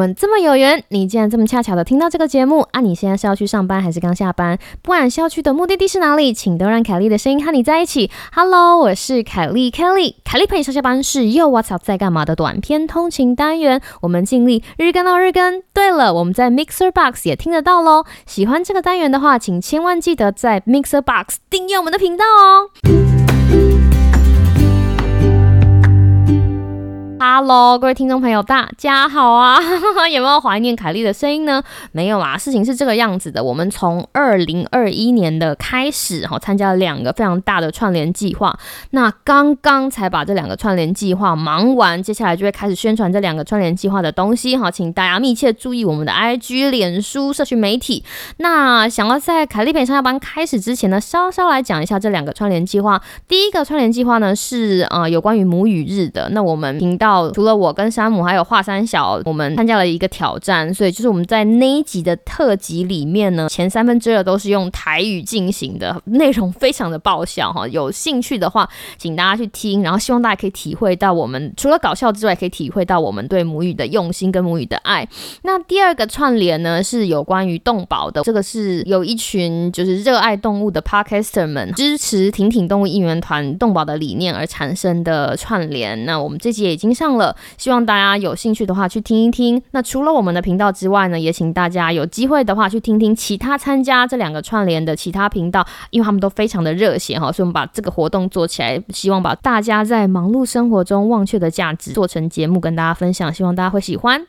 们这么有缘，你竟然这么恰巧的听到这个节目啊！你现在是要去上班还是刚下班？不管是要去的目的地是哪里，请都让凯莉的声音和你在一起。Hello，我是凯莉，Kelly，凯莉陪你上下班是又 What's up 在干嘛的短篇通勤单元，我们尽力日更到日更。对了，我们在 Mixer Box 也听得到喽。喜欢这个单元的话，请千万记得在 Mixer Box 订阅我们的频道哦。Hello，各位听众朋友，大家好啊！有没有怀念凯莉的声音呢？没有啦，事情是这个样子的。我们从二零二一年的开始，哈，参加了两个非常大的串联计划。那刚刚才把这两个串联计划忙完，接下来就会开始宣传这两个串联计划的东西。哈，请大家密切注意我们的 IG、脸书、社群媒体。那想要在凯莉陪上下班开始之前呢，稍稍来讲一下这两个串联计划。第一个串联计划呢是呃有关于母语日的。那我们频道。除了我跟山姆还有华山小，我们参加了一个挑战，所以就是我们在那一集的特辑里面呢，前三分之二都是用台语进行的，内容非常的爆笑哈。有兴趣的话，请大家去听，然后希望大家可以体会到我们除了搞笑之外，可以体会到我们对母语的用心跟母语的爱。那第二个串联呢，是有关于动保的，这个是有一群就是热爱动物的 Podcaster 们支持挺挺动物应援团动保的理念而产生的串联。那我们这集也已经。上了，希望大家有兴趣的话去听一听。那除了我们的频道之外呢，也请大家有机会的话去听听其他参加这两个串联的其他频道，因为他们都非常的热血哈。所以我们把这个活动做起来，希望把大家在忙碌生活中忘却的价值做成节目跟大家分享，希望大家会喜欢。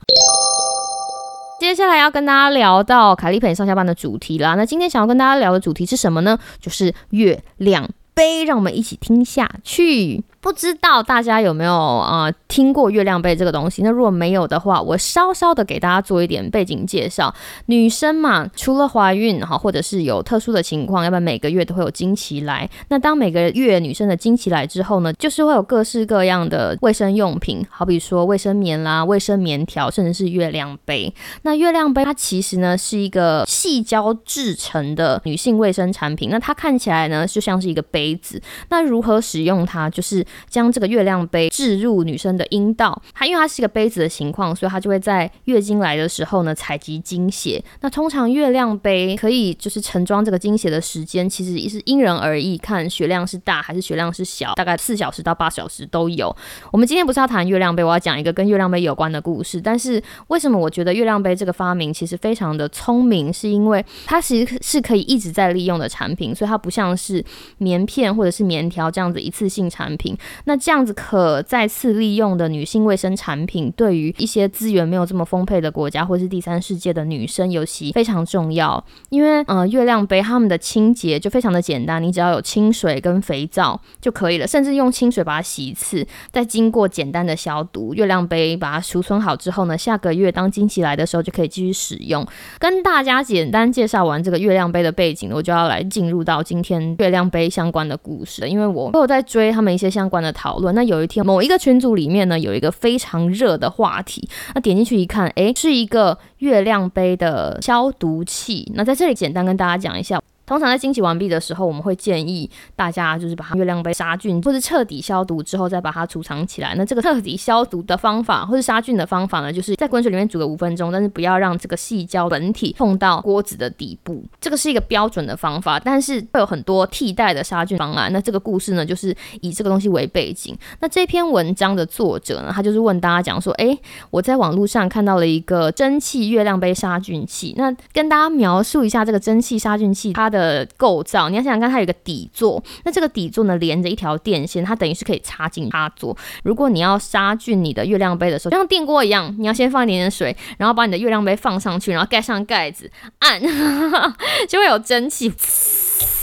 接下来要跟大家聊到凯丽陪上下班的主题啦。那今天想要跟大家聊的主题是什么呢？就是月亮杯，让我们一起听下去。不知道大家有没有啊听过月亮杯这个东西？那如果没有的话，我稍稍的给大家做一点背景介绍。女生嘛，除了怀孕哈，或者是有特殊的情况，要不然每个月都会有经期来。那当每个月女生的经期来之后呢，就是会有各式各样的卫生用品，好比说卫生棉啦、卫生棉条，甚至是月亮杯。那月亮杯它其实呢是一个细胶制成的女性卫生产品。那它看起来呢就像是一个杯子。那如何使用它？就是将这个月亮杯置入女生的阴道，它因为它是一个杯子的情况，所以它就会在月经来的时候呢采集经血。那通常月亮杯可以就是盛装这个经血的时间，其实也是因人而异，看血量是大还是血量是小，大概四小时到八小时都有。我们今天不是要谈月亮杯，我要讲一个跟月亮杯有关的故事。但是为什么我觉得月亮杯这个发明其实非常的聪明，是因为它其实是可以一直在利用的产品，所以它不像是棉片或者是棉条这样子一次性产品。那这样子可再次利用的女性卫生产品，对于一些资源没有这么丰沛的国家或是第三世界的女生，尤其非常重要。因为呃，月亮杯它们的清洁就非常的简单，你只要有清水跟肥皂就可以了，甚至用清水把它洗一次，再经过简单的消毒，月亮杯把它储存好之后呢，下个月当经期来的时候就可以继续使用。跟大家简单介绍完这个月亮杯的背景，我就要来进入到今天月亮杯相关的故事，因为我有在追他们一些相关。的讨论，那有一天某一个群组里面呢，有一个非常热的话题，那点进去一看，诶，是一个月亮杯的消毒器。那在这里简单跟大家讲一下。通常在清洗完毕的时候，我们会建议大家就是把它月亮杯杀菌，或者彻底消毒之后再把它储藏起来。那这个彻底消毒的方法，或是杀菌的方法呢，就是在滚水里面煮个五分钟，但是不要让这个细胶本体碰到锅子的底部。这个是一个标准的方法，但是会有很多替代的杀菌方案。那这个故事呢，就是以这个东西为背景。那这篇文章的作者呢，他就是问大家讲说，诶，我在网络上看到了一个蒸汽月亮杯杀菌器，那跟大家描述一下这个蒸汽杀菌器它的。呃构造，你要想想看，它有个底座，那这个底座呢连着一条电线，它等于是可以插进插座。如果你要杀菌你的月亮杯的时候，就像电锅一样，你要先放一点点水，然后把你的月亮杯放上去，然后盖上盖子，按，就会有蒸汽。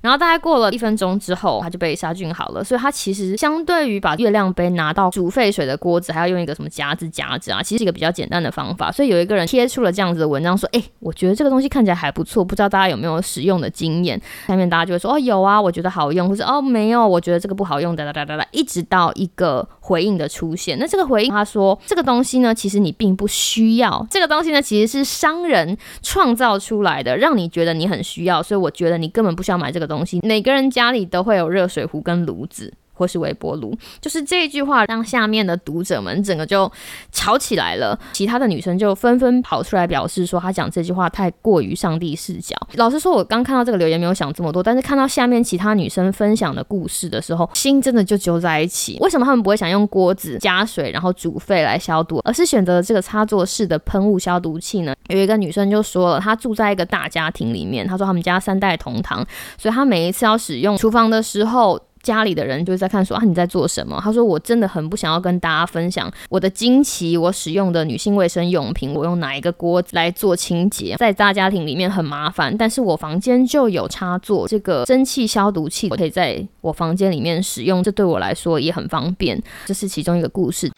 然后大概过了一分钟之后，它就被杀菌好了。所以它其实相对于把月亮杯拿到煮沸水的锅子，还要用一个什么夹子夹着啊，其实是一个比较简单的方法。所以有一个人贴出了这样子的文章，说：“哎，我觉得这个东西看起来还不错，不知道大家有没有使用的经验？”下面大家就会说：“哦，有啊，我觉得好用。”或者“哦，没有，我觉得这个不好用。”哒哒哒哒哒，一直到一个回应的出现。那这个回应他说：“这个东西呢，其实你并不需要。这个东西呢，其实是商人创造出来的，让你觉得你很需要。所以我觉得你根本不需要买这个东西。”每个人家里都会有热水壶跟炉子。或是微波炉。就是这一句话让下面的读者们整个就吵起来了，其他的女生就纷纷跑出来表示说，她讲这句话太过于上帝视角。老实说，我刚看到这个留言没有想这么多，但是看到下面其他女生分享的故事的时候，心真的就揪在一起。为什么他们不会想用锅子加水然后煮沸来消毒，而是选择这个插座式的喷雾消毒器呢？有一个女生就说了，她住在一个大家庭里面，她说他们家三代同堂，所以她每一次要使用厨房的时候。家里的人就在看说啊你在做什么？他说我真的很不想要跟大家分享我的惊奇，我使用的女性卫生用品，我用哪一个锅来做清洁，在大家庭里面很麻烦，但是我房间就有插座这个蒸汽消毒器，我可以在我房间里面使用，这对我来说也很方便。这是其中一个故事。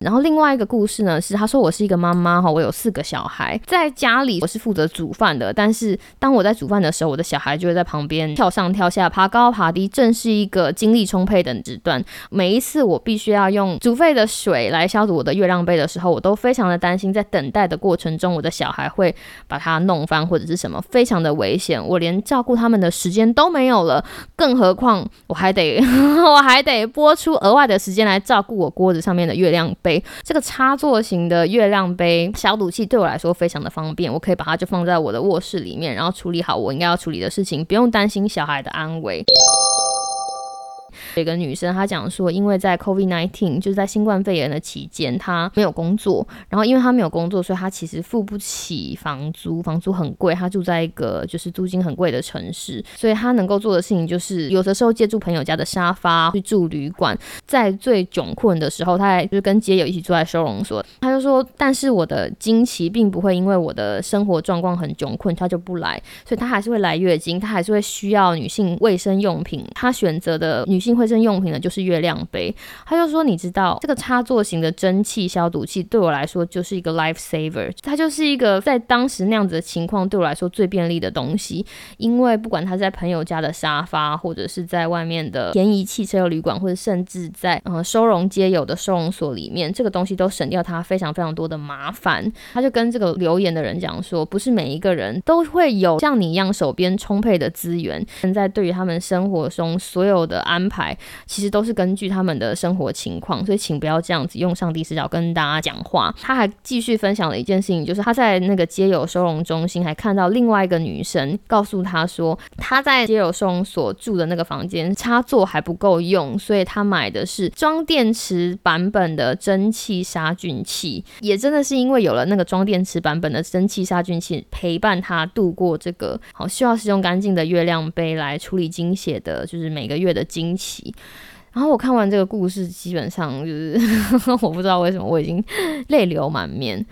然后另外一个故事呢，是他说我是一个妈妈哈，我有四个小孩，在家里我是负责煮饭的，但是当我在煮饭的时候，我的小孩就会在旁边跳上跳下、爬高爬低，正是一个精力充沛的时段。每一次我必须要用煮沸的水来消毒我的月亮杯的时候，我都非常的担心，在等待的过程中，我的小孩会把它弄翻或者是什么，非常的危险。我连照顾他们的时间都没有了，更何况我还得 我还得播出额外的时间来照顾我锅子上面的月亮杯。这个插座型的月亮杯消毒器对我来说非常的方便，我可以把它就放在我的卧室里面，然后处理好我应该要处理的事情，不用担心小孩的安危。有个女生，她讲说，因为在 COVID-19，就是在新冠肺炎的期间，她没有工作。然后，因为她没有工作，所以她其实付不起房租，房租很贵。她住在一个就是租金很贵的城市，所以她能够做的事情就是，有的时候借住朋友家的沙发去住旅馆。在最窘困的时候，她还就是跟街友一起住在收容所。她就说，但是我的经期并不会因为我的生活状况很窘困，她就不来，所以她还是会来月经，她还是会需要女性卫生用品。她选择的女性。卫生用品呢，就是月亮杯。他就说：“你知道这个插座型的蒸汽消毒器对我来说就是一个 life saver，它就是一个在当时那样子的情况对我来说最便利的东西。因为不管他在朋友家的沙发，或者是在外面的便宜汽车旅馆，或者甚至在呃收容街友的收容所里面，这个东西都省掉他非常非常多的麻烦。他就跟这个留言的人讲说：不是每一个人都会有像你一样手边充沛的资源，现在对于他们生活中所有的安排。”其实都是根据他们的生活情况，所以请不要这样子用上帝视角跟大家讲话。他还继续分享了一件事情，就是他在那个街友收容中心还看到另外一个女生告诉他说，他在街友收容所住的那个房间插座还不够用，所以他买的是装电池版本的蒸汽杀菌器。也真的是因为有了那个装电池版本的蒸汽杀菌器陪伴他度过这个好需要使用干净的月亮杯来处理精血的，就是每个月的经期。然后我看完这个故事，基本上就是 我不知道为什么我已经泪流满面，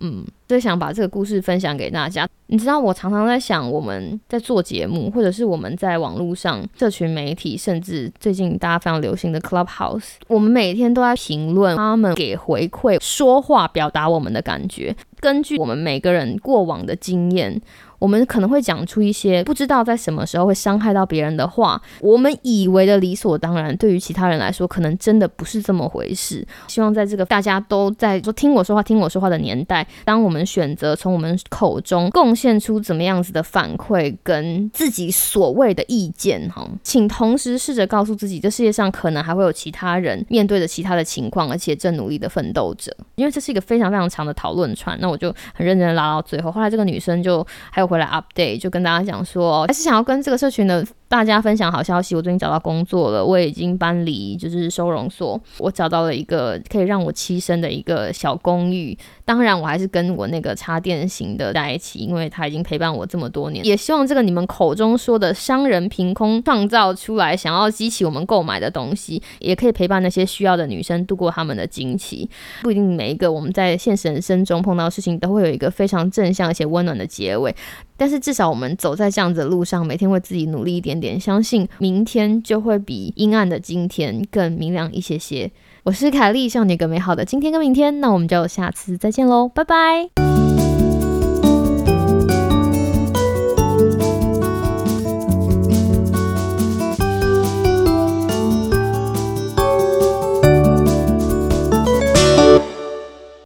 嗯，所以想把这个故事分享给大家。你知道，我常常在想，我们在做节目，或者是我们在网络上、社群媒体，甚至最近大家非常流行的 Clubhouse，我们每天都在评论，他们给回馈，说话表达我们的感觉，根据我们每个人过往的经验。我们可能会讲出一些不知道在什么时候会伤害到别人的话，我们以为的理所当然，对于其他人来说，可能真的不是这么回事。希望在这个大家都在说听我说话、听我说话的年代，当我们选择从我们口中贡献出怎么样子的反馈跟自己所谓的意见，哈，请同时试着告诉自己，这世界上可能还会有其他人面对着其他的情况，而且正努力的奋斗着。因为这是一个非常非常长的讨论串，那我就很认真的拉到最后。后来这个女生就还有。回来 update 就跟大家讲说，还是想要跟这个社群的。大家分享好消息，我最近找到工作了，我已经搬离就是收容所，我找到了一个可以让我栖身的一个小公寓。当然，我还是跟我那个插电型的在一起，因为他已经陪伴我这么多年。也希望这个你们口中说的商人凭空创造出来想要激起我们购买的东西，也可以陪伴那些需要的女生度过他们的经期。不一定每一个我们在现实人生中碰到的事情都会有一个非常正向而且温暖的结尾。但是至少我们走在这样子的路上，每天为自己努力一点点，相信明天就会比阴暗的今天更明亮一些些。我是凯丽，希望你有个美好的今天跟明天。那我们就下次再见喽，拜拜。